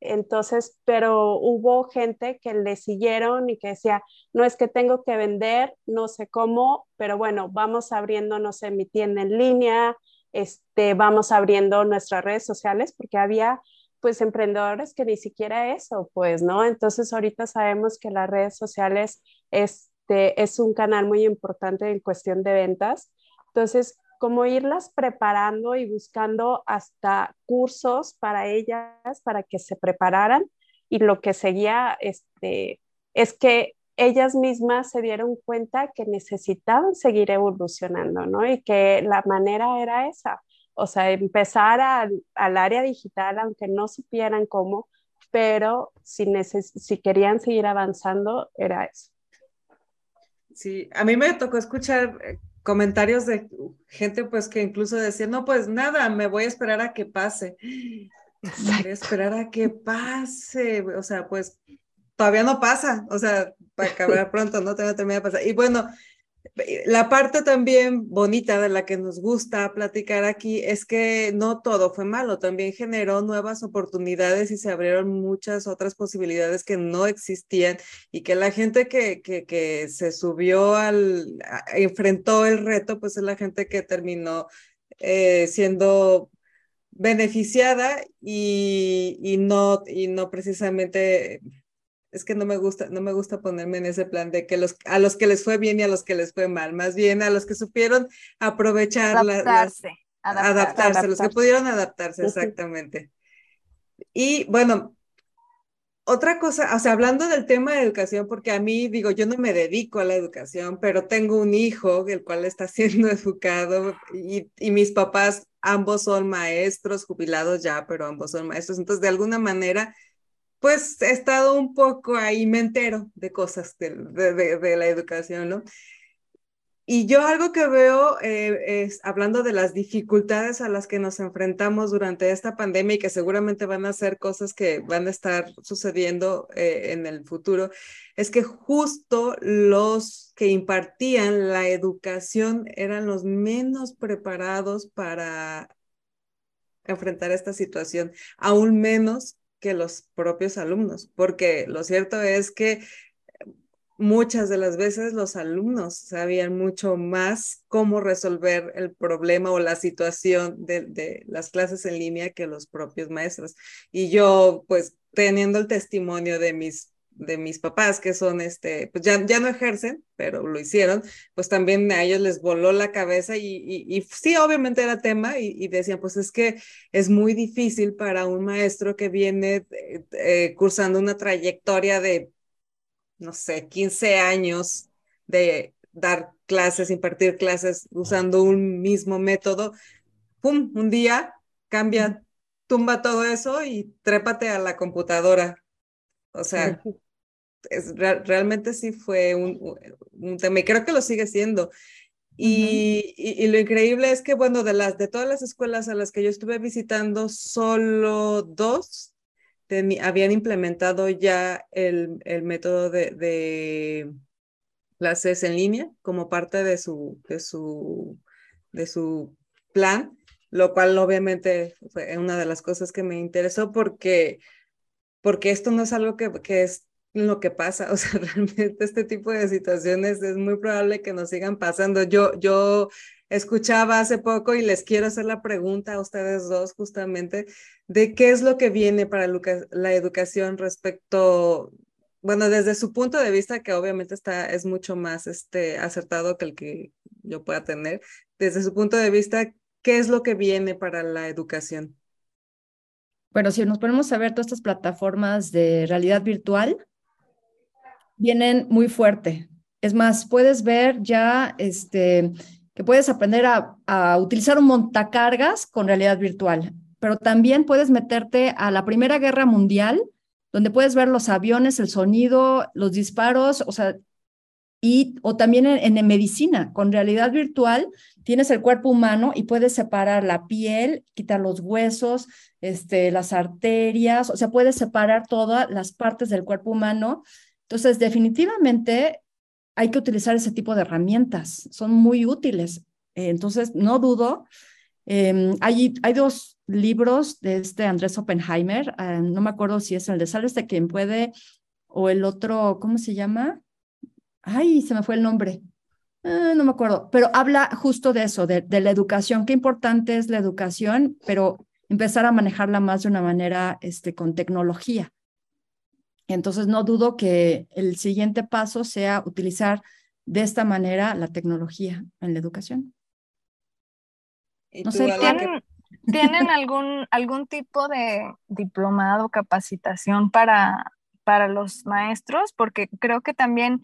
Entonces, pero hubo gente que le siguieron y que decía, no es que tengo que vender, no sé cómo, pero bueno, vamos abriendo, no mi tienda en línea, este, vamos abriendo nuestras redes sociales, porque había pues emprendedores que ni siquiera eso, pues, ¿no? Entonces ahorita sabemos que las redes sociales este, es un canal muy importante en cuestión de ventas. Entonces, como irlas preparando y buscando hasta cursos para ellas, para que se prepararan. Y lo que seguía este, es que ellas mismas se dieron cuenta que necesitaban seguir evolucionando, ¿no? Y que la manera era esa, o sea, empezar al, área digital, aunque no supieran cómo, pero si, si querían seguir avanzando, era eso. Sí, a mí me tocó escuchar eh, comentarios de gente pues que incluso decía, no, pues nada, me voy a esperar a que pase. Voy a esperar a que pase, o sea, pues todavía no pasa, o sea, para acabar pronto, no te va a terminar de pasar. Y bueno, la parte también bonita de la que nos gusta platicar aquí es que no todo fue malo, también generó nuevas oportunidades y se abrieron muchas otras posibilidades que no existían y que la gente que, que, se subió al, enfrentó el reto, pues es la gente que terminó eh, siendo beneficiada y, y, no, y no precisamente es que no me gusta, no me gusta ponerme en ese plan de que los, a los que les fue bien y a los que les fue mal, más bien a los que supieron aprovechar adaptarse, adaptarse, los que pudieron adaptarse, exactamente. Y bueno, otra cosa, o sea, hablando del tema de educación, porque a mí, digo, yo no me dedico a la educación, pero tengo un hijo, el cual está siendo educado, y, y mis papás, ambos son maestros, jubilados ya, pero ambos son maestros, entonces de alguna manera pues he estado un poco ahí, me entero de cosas de, de, la educación, ¿no? Y yo algo que veo eh, es, hablando de las dificultades a las que nos enfrentamos durante esta pandemia y que seguramente van a ser cosas que van a estar sucediendo eh, en el futuro, es que justo los que impartían la educación eran los menos preparados para enfrentar esta situación, aún menos que los propios alumnos, porque lo cierto es que muchas de las veces los alumnos sabían mucho más cómo resolver el problema o la situación de, las clases en línea que los propios maestros. Y yo, pues, teniendo el testimonio de mis de mis papás, que son, este, pues ya, ya no ejercen, pero lo hicieron, pues también a ellos les voló la cabeza y, y, sí, obviamente era tema y, decían, pues es que es muy difícil para un maestro que viene eh, eh, cursando una trayectoria de, no sé, 15 años de dar clases, impartir clases usando un mismo método, ¡pum! Un día cambia, tumba todo eso y trépate a la computadora. O sea, es, realmente sí fue un, un, tema y creo que lo sigue siendo. Y, y, lo increíble es que, bueno, de, las, de todas las escuelas a las que yo estuve visitando, solo dos habían implementado ya el, el método de, de, clases en línea como parte de su, de su, de su plan, lo cual obviamente fue una de las cosas que me interesó porque, porque esto no es algo que, que es lo que pasa, o sea, realmente este tipo de situaciones es muy probable que nos sigan pasando. Yo, yo escuchaba hace poco y les quiero hacer la pregunta a ustedes dos justamente de qué es lo que viene para la educación respecto, bueno, desde su punto de vista, que obviamente está, es mucho más este, acertado que el que yo pueda tener, desde su punto de vista, ¿qué es lo que viene para la educación? Bueno, si nos ponemos a ver todas estas plataformas de realidad virtual, vienen muy fuerte. Es más, puedes ver ya este, que puedes aprender a, a utilizar un montacargas con realidad virtual, pero también puedes meterte a la Primera Guerra Mundial, donde puedes ver los aviones, el sonido, los disparos, o sea, y, o también en, medicina, con realidad virtual, tienes el cuerpo humano y puedes separar la piel, quitar los huesos, este, las arterias, o sea, puedes separar todas las partes del cuerpo humano entonces, definitivamente hay que utilizar ese tipo de herramientas, son muy útiles. Entonces, no dudo. Em, hay, hay dos libros de este Andrés Oppenheimer, ah, no me acuerdo si es el de Sales de quien puede o el otro, ¿cómo se llama? Ay, se me fue el nombre. Ah, no me acuerdo, pero habla justo de eso, de, de, la educación. Qué importante es la educación, pero empezar a manejarla más de una manera este, con tecnología. Entonces, no dudo que el siguiente paso sea utilizar de esta manera la tecnología en la educación. No sé, ¿tienen, ¿tienen algún, algún tipo de diplomado, capacitación para, para los maestros? Porque creo que también,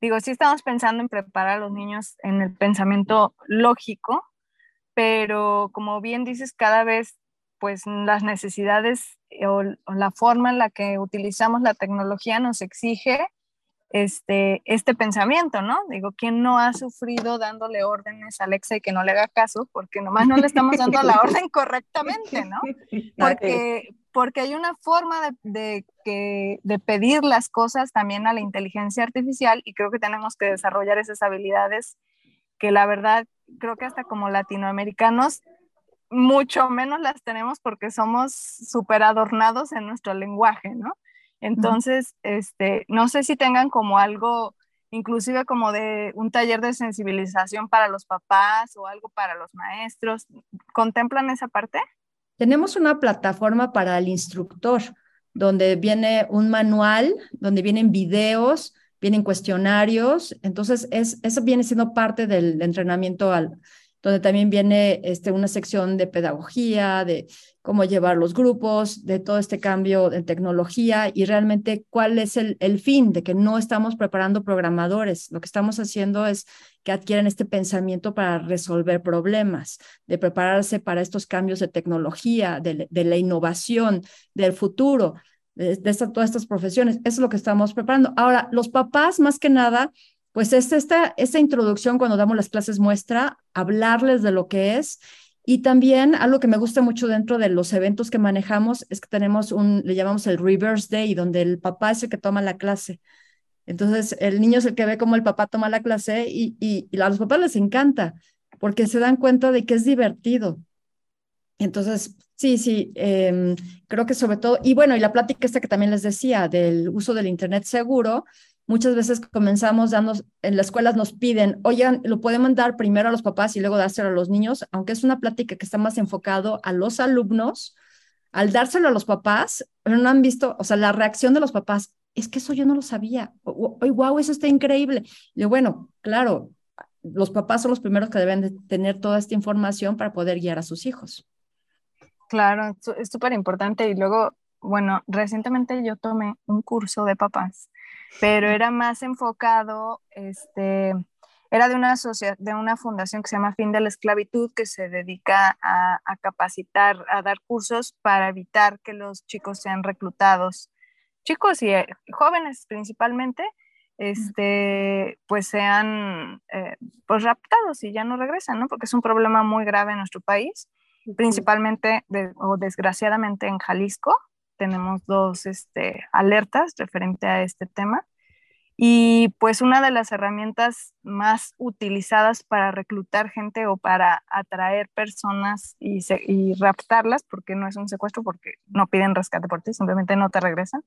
digo, sí estamos pensando en preparar a los niños en el pensamiento lógico, pero como bien dices, cada vez pues las necesidades o, la forma en la que utilizamos la tecnología nos exige este, este pensamiento, ¿no? Digo, ¿quién no ha sufrido dándole órdenes a Alexa y que no le haga caso? Porque nomás no le estamos dando la orden correctamente, ¿no? Porque, porque hay una forma de, pedir las cosas también a la inteligencia artificial y creo que tenemos que desarrollar esas habilidades que la verdad creo que hasta como latinoamericanos mucho menos las tenemos porque somos súper adornados en nuestro lenguaje, ¿no? Entonces, este, no sé si tengan como algo, inclusive como de un taller de sensibilización para los papás o algo para los maestros. ¿Contemplan esa parte? Tenemos una plataforma para el instructor, donde viene un manual, donde vienen videos, vienen cuestionarios. Entonces, es, eso viene siendo parte del entrenamiento al, donde también viene este, una sección de pedagogía, de cómo llevar los grupos, de todo este cambio de tecnología y realmente cuál es el, el fin de que no estamos preparando programadores. Lo que estamos haciendo es que adquieran este pensamiento para resolver problemas, de prepararse para estos cambios de tecnología, de, la innovación, del futuro, de todas estas profesiones. Eso es lo que estamos preparando. Ahora, los papás, más que nada, pues es esta, esta introducción cuando damos las clases muestra, hablarles de lo que es. Y también algo que me gusta mucho dentro de los eventos que manejamos es que tenemos un, le llamamos el reverse day, donde el papá es el que toma la clase. Entonces, el niño es el que ve cómo el papá toma la clase y, y, y a los papás les encanta porque se dan cuenta de que es divertido. Entonces, sí, sí, eh, creo que sobre todo, y bueno, y la plática esta que también les decía del uso del Internet seguro, Muchas veces comenzamos dando, en las escuelas nos piden, oigan, lo pueden dar primero a los papás y luego dárselo a los niños, aunque es una plática que está más enfocado a los alumnos, al dárselo a los papás, no han visto, o sea, la reacción de los papás, es que eso yo no lo sabía, oye, wow, eso está increíble. Y bueno, claro, los papás son los primeros que deben de tener toda esta información para poder guiar a sus hijos. Claro, es súper importante. Y luego, bueno, recientemente yo tomé un curso de papás pero era más enfocado, este, era de una, de una fundación que se llama Fin de la Esclavitud, que se dedica a, capacitar, a dar cursos para evitar que los chicos sean reclutados, chicos y eh, jóvenes principalmente, este, pues sean eh, pues raptados y ya no regresan, ¿no? Porque es un problema muy grave en nuestro país, principalmente o desgraciadamente en Jalisco, tenemos dos este, alertas referente a este tema. Y pues una de las herramientas más utilizadas para reclutar gente o para atraer personas y, y raptarlas, porque no es un secuestro, porque no piden rescate por ti, simplemente no te regresan,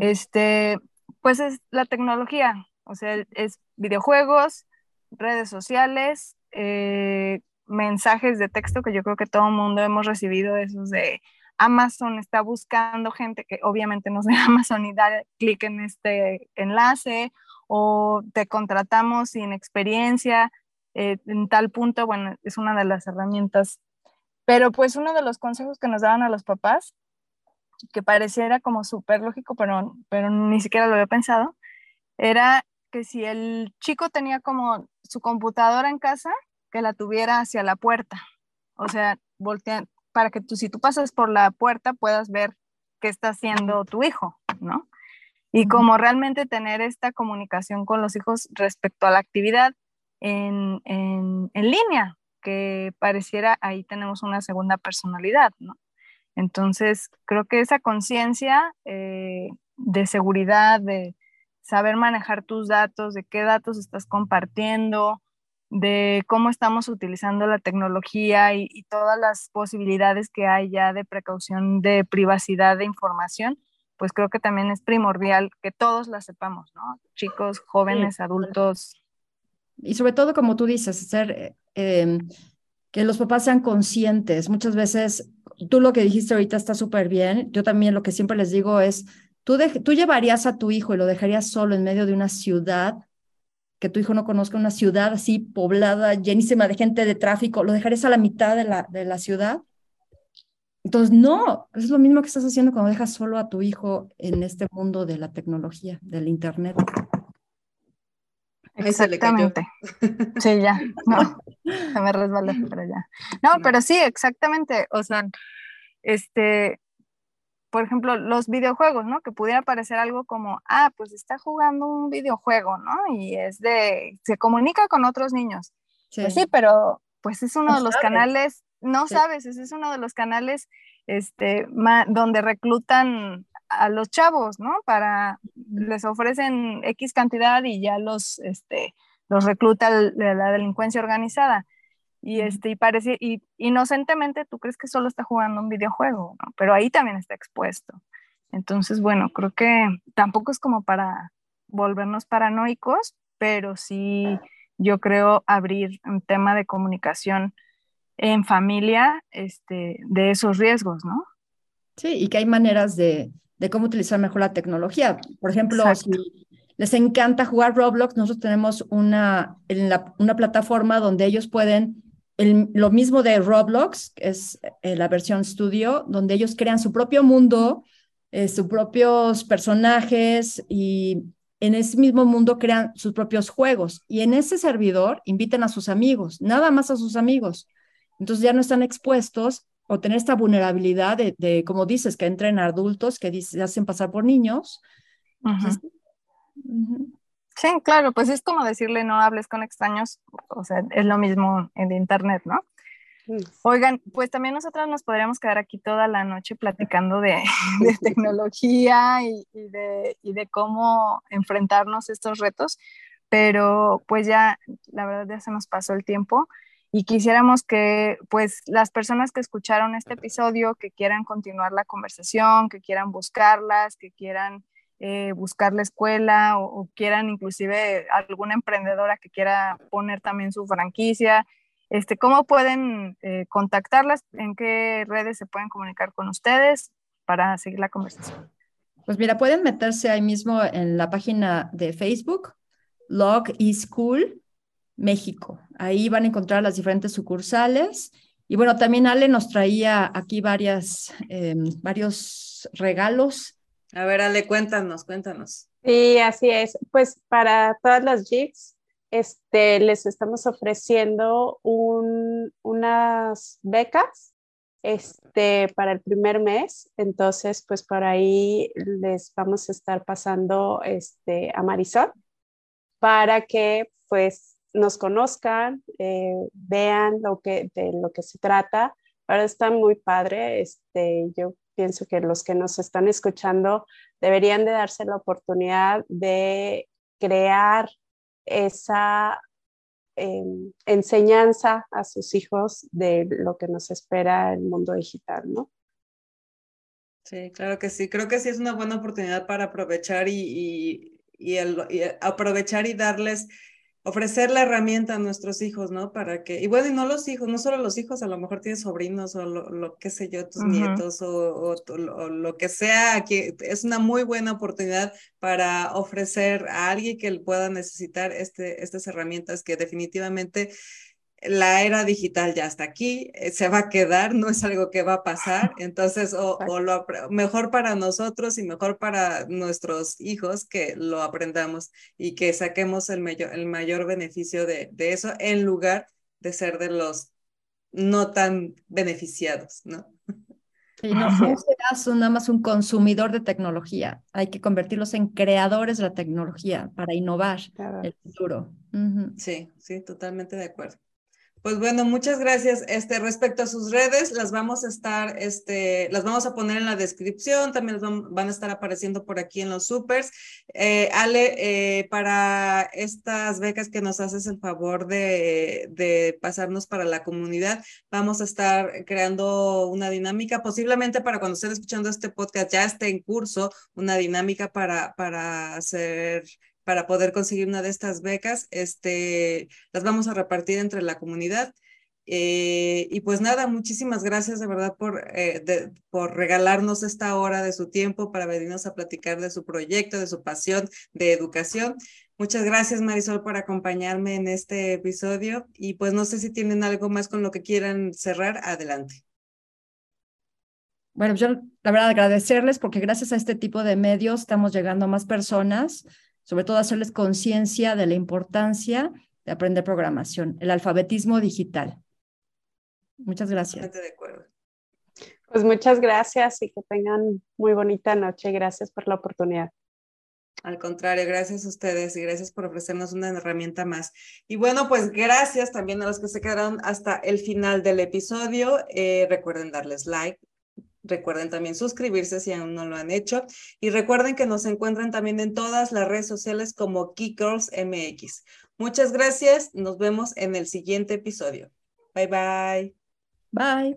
este, pues es la tecnología, o sea, es videojuegos, redes sociales, eh, mensajes de texto que yo creo que todo el mundo hemos recibido, esos de Amazon está buscando gente que obviamente no sea Amazon y dar clic en este enlace o te contratamos sin experiencia eh, en tal punto, bueno, es una de las herramientas. Pero pues uno de los consejos que nos daban a los papás, que pareciera como súper lógico, pero, pero ni siquiera lo había pensado, era que si el chico tenía como su computadora en casa, que la tuviera hacia la puerta. O sea, voltean, para que tú, si tú pasas por la puerta, puedas ver qué está haciendo tu hijo, ¿no? Y como realmente tener esta comunicación con los hijos respecto a la actividad en, en, en línea, que pareciera ahí tenemos una segunda personalidad, ¿no? Entonces, creo que esa conciencia eh, de seguridad, de saber manejar tus datos, de qué datos estás compartiendo, de cómo estamos utilizando la tecnología y, todas las posibilidades que hay ya de precaución de privacidad de información, pues creo que también es primordial que todos la sepamos, ¿no? Chicos, jóvenes, adultos. Y sobre todo, como tú dices, ser, em, que los papás sean conscientes. Muchas veces, tú lo que dijiste ahorita está súper bien. Yo también lo que siempre les digo es, tú, tú llevarías a tu hijo y lo dejarías solo en medio de una ciudad que tu hijo no conozca una ciudad así poblada, llenísima de gente de tráfico, lo dejarías a la mitad de la, de la ciudad. Entonces, no, es lo mismo que estás haciendo cuando dejas solo a tu hijo en este mundo de la tecnología, del Internet. Exactamente. Sí, ya. No, se me resbaló, pero ya. No, pero sí, exactamente. O sea, este, por ejemplo, los videojuegos, ¿no? Que pudiera parecer algo como, ah, pues está jugando un videojuego, ¿no? Y es de, se comunica con otros niños. Sí. Pues sí, pero pues es uno de los canales, no sabes, ese es uno de los canales este, donde reclutan a los chavos, ¿no? Para, les ofrecen X cantidad y ya los, este, los recluta la delincuencia organizada. Y, este, y parece, y inocentemente tú crees que solo está jugando un videojuego, ¿no? Pero ahí también está expuesto. Entonces, bueno, creo que tampoco es como para volvernos paranoicos, pero sí yo creo abrir un tema de comunicación en familia este, de esos riesgos, ¿no? Sí, y que hay maneras de, de cómo utilizar mejor la tecnología. Por ejemplo, si les encanta jugar Roblox, nosotros tenemos una, en la, una plataforma donde ellos pueden, el, lo mismo de Roblox, que es eh, la versión studio, donde ellos crean su propio mundo, eh, sus propios personajes y en ese mismo mundo crean sus propios juegos. Y en ese servidor invitan a sus amigos, nada más a sus amigos. Entonces ya no están expuestos o tener esta vulnerabilidad de, como dices, que entren adultos que se hacen pasar por niños. Sí, claro, pues es como decirle no hables con extraños, o sea, es lo mismo en Internet, ¿no? Oigan, pues también nosotras nos podríamos quedar aquí toda la noche platicando de, tecnología y, de, y, de, cómo enfrentarnos estos retos, pero pues ya, la verdad ya se nos pasó el tiempo y quisiéramos que pues las personas que escucharon este episodio, que quieran continuar la conversación, que quieran buscarlas, que quieran eh, buscar la escuela o, quieran inclusive alguna emprendedora que quiera poner también su franquicia, este, ¿cómo pueden eh, contactarlas? ¿En qué redes se pueden comunicar con ustedes para seguir la conversación? Pues mira, pueden meterse ahí mismo en la página de Facebook, Log eSchool, México. Ahí van a encontrar las diferentes sucursales. Y bueno, también Ale nos traía aquí varias, em, varios regalos. A ver, Ale, cuéntanos, cuéntanos. Sí, así es. Pues para todas las jigs, este, les estamos ofreciendo unas becas este, para el primer mes. Entonces, pues por ahí les vamos a estar pasando este, a Marisol para que pues nos conozcan, eh, vean lo que, de lo que se trata. Ahora está muy padre. Este, yo pienso que los que nos están escuchando deberían de darse la oportunidad de crear esa em, enseñanza a sus hijos de lo que nos espera el mundo digital, ¿no? Sí, claro que sí. Creo que sí es una buena oportunidad para aprovechar y, y aprovechar y darles ofrecer la herramienta a nuestros hijos, ¿no? Para que, y bueno, y no los hijos, no solo los hijos, a lo mejor tienes sobrinos o lo, lo que sé yo, tus nietos o, lo, que sea, que es una muy buena oportunidad para ofrecer a alguien que pueda necesitar este, estas herramientas que definitivamente la era digital ya está aquí, eh, se va a quedar, no es algo que va a pasar, entonces o, lo mejor para nosotros y mejor para nuestros hijos que lo aprendamos y que saquemos el mayor, el mayor beneficio de, de eso en lugar de ser de los no tan beneficiados, ¿no? Y no, serás nada más un consumidor de tecnología, hay que convertirlos en creadores de la tecnología para innovar el futuro. Sí, sí, totalmente de acuerdo. Pues bueno, muchas gracias. Este, respecto a sus redes, las vamos a estar, este, las vamos a poner en la descripción, también van, a estar apareciendo por aquí en los supers. Eh, Ale, eh, para estas becas que nos haces el favor de, de, pasarnos para la comunidad, vamos a estar creando una dinámica, posiblemente para cuando estén escuchando este podcast ya esté en curso, una dinámica para, para hacer para poder conseguir una de estas becas. Este, las vamos a repartir entre la comunidad. Eh, y pues nada, muchísimas gracias de verdad por, eh, por regalarnos esta hora de su tiempo para venirnos a platicar de su proyecto, de su pasión de educación. Muchas gracias Marisol por acompañarme en este episodio y pues no sé si tienen algo más con lo que quieran cerrar, adelante. Bueno, yo la verdad agradecerles porque gracias a este tipo de medios estamos llegando a más personas sobre todo hacerles conciencia de la importancia de aprender programación, el alfabetismo digital. Muchas gracias. De acuerdo. Pues muchas gracias y que tengan muy bonita noche. Gracias por la oportunidad. Al contrario, gracias a ustedes y gracias por ofrecernos una herramienta más. Y bueno, pues gracias también a los que se quedaron hasta el final del episodio. Eh, recuerden darles like, Recuerden también suscribirse si aún no lo han hecho. Y recuerden que nos encuentran también en todas las redes sociales como Girls MX. Muchas gracias. Nos vemos en el siguiente episodio. Bye bye. Bye.